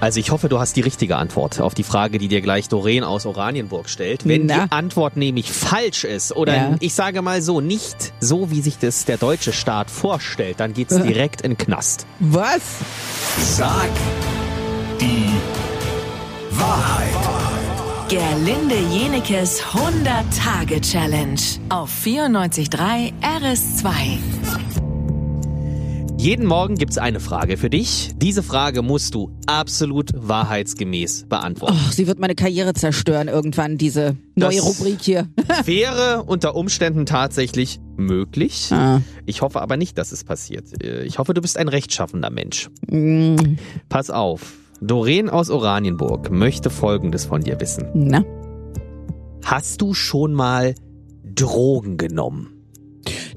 Also ich hoffe, du hast die richtige Antwort auf die Frage, die dir gleich Doreen aus Oranienburg stellt. Wenn Na? die Antwort nämlich falsch ist oder Ja. ich sage mal so, nicht so, wie sich das der deutsche Staat vorstellt, dann geht's direkt in den Knast. Was? Sag die Wahrheit. Gerlinde Jenekes 100-Tage-Challenge auf 94.3 RS2. Jeden Morgen gibt's eine Frage für dich. Diese Frage musst du absolut wahrheitsgemäß beantworten. Oh, sie wird meine Karriere zerstören irgendwann, diese neue Das- Rubrik hier. Wäre unter Umständen tatsächlich möglich. Ah. Ich hoffe aber nicht, dass es passiert. Äh, Ich hoffe, du bist ein rechtschaffender Mensch. Mm, Pass auf. Doreen aus Oranienburg möchte Folgendes von dir wissen. Na? Hast du schon mal Drogen genommen?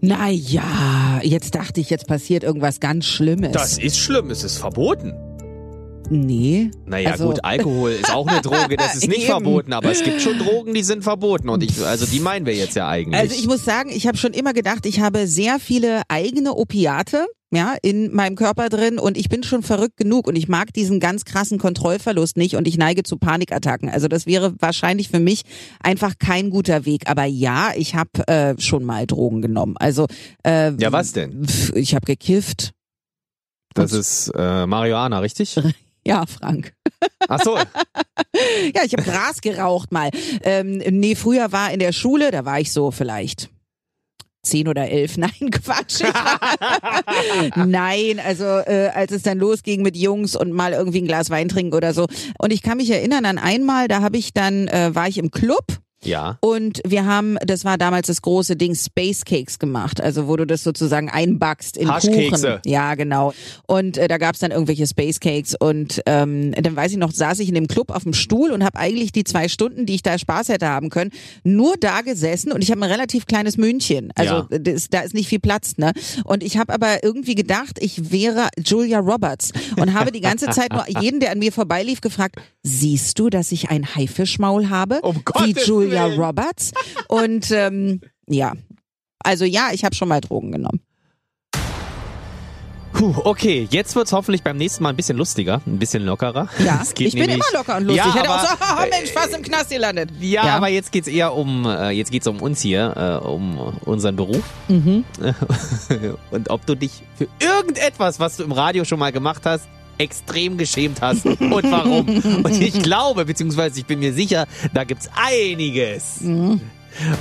Naja, jetzt dachte ich, jetzt passiert irgendwas ganz Schlimmes. Das ist schlimm, es ist verboten. Nee. Naja Also- gut, Alkohol ist auch eine Droge, das ist nicht verboten, aber es gibt schon Drogen, die sind verboten und ich, also die meinen wir jetzt ja eigentlich. Also ich muss sagen, ich habe schon immer gedacht, ich habe sehr viele eigene Opiate ja, in meinem Körper drin und ich bin schon verrückt genug und ich mag diesen ganz krassen Kontrollverlust nicht und ich neige zu Panikattacken. Also das wäre wahrscheinlich für mich einfach kein guter Weg. Aber ja, ich habe äh, schon mal Drogen genommen. Also äh, ja, was denn? ich habe gekifft. Das ist äh, Marihuana, richtig? Ja, Frank. Ach so. Ja, ich habe Gras geraucht mal. Ähm, nee, früher war in der Schule, da war ich so vielleicht zehn oder elf. Nein, Quatsch. Nein, also äh, als es dann losging mit Jungs und mal irgendwie ein Glas Wein trinken oder so. Und ich kann mich erinnern an einmal, da habe ich dann, äh, war ich im Club Ja. und wir haben, das war damals das große Ding, Space Cakes gemacht, also wo du das sozusagen einbackst in. Kuchen. Ja, genau. Und äh, da gab's dann irgendwelche Space Cakes und ähm, dann weiß ich noch, saß ich in dem Club auf dem Stuhl und habe eigentlich die zwei Stunden, die ich da Spaß hätte haben können, nur da gesessen und ich habe ein relativ kleines Mündchen. Also Ja. das, da ist nicht viel Platz, ne? Und ich habe aber irgendwie gedacht, ich wäre Julia Roberts und habe die ganze Zeit nur jeden, der an mir vorbeilief, gefragt, siehst du, dass ich ein Haifischmaul habe? Um wie Gottes Julia Willen. Roberts. Und ähm, ja, also ja, ich habe schon mal Drogen genommen. Puh, okay, jetzt wird's hoffentlich beim nächsten Mal ein bisschen lustiger, ein bisschen lockerer. Ja, Es geht ich bin immer locker und lustig. Ja, ich hätte auch so, aber, haha, Mensch, fast im Knast gelandet. Ja, Ja. aber jetzt geht's eher um, äh, jetzt geht's um uns hier, äh, um unseren Beruf. Mhm. Und ob du dich für irgendetwas, was du im Radio schon mal gemacht hast, extrem geschämt hast und warum. Und ich glaube, beziehungsweise ich bin mir sicher, da gibt's einiges. Mhm.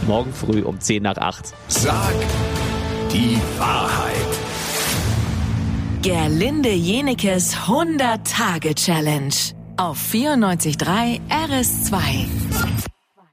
Morgen früh um 10 nach 8. Sag die Wahrheit. Gerlinde Jenekes 100-Tage-Challenge auf 94.3 RS2.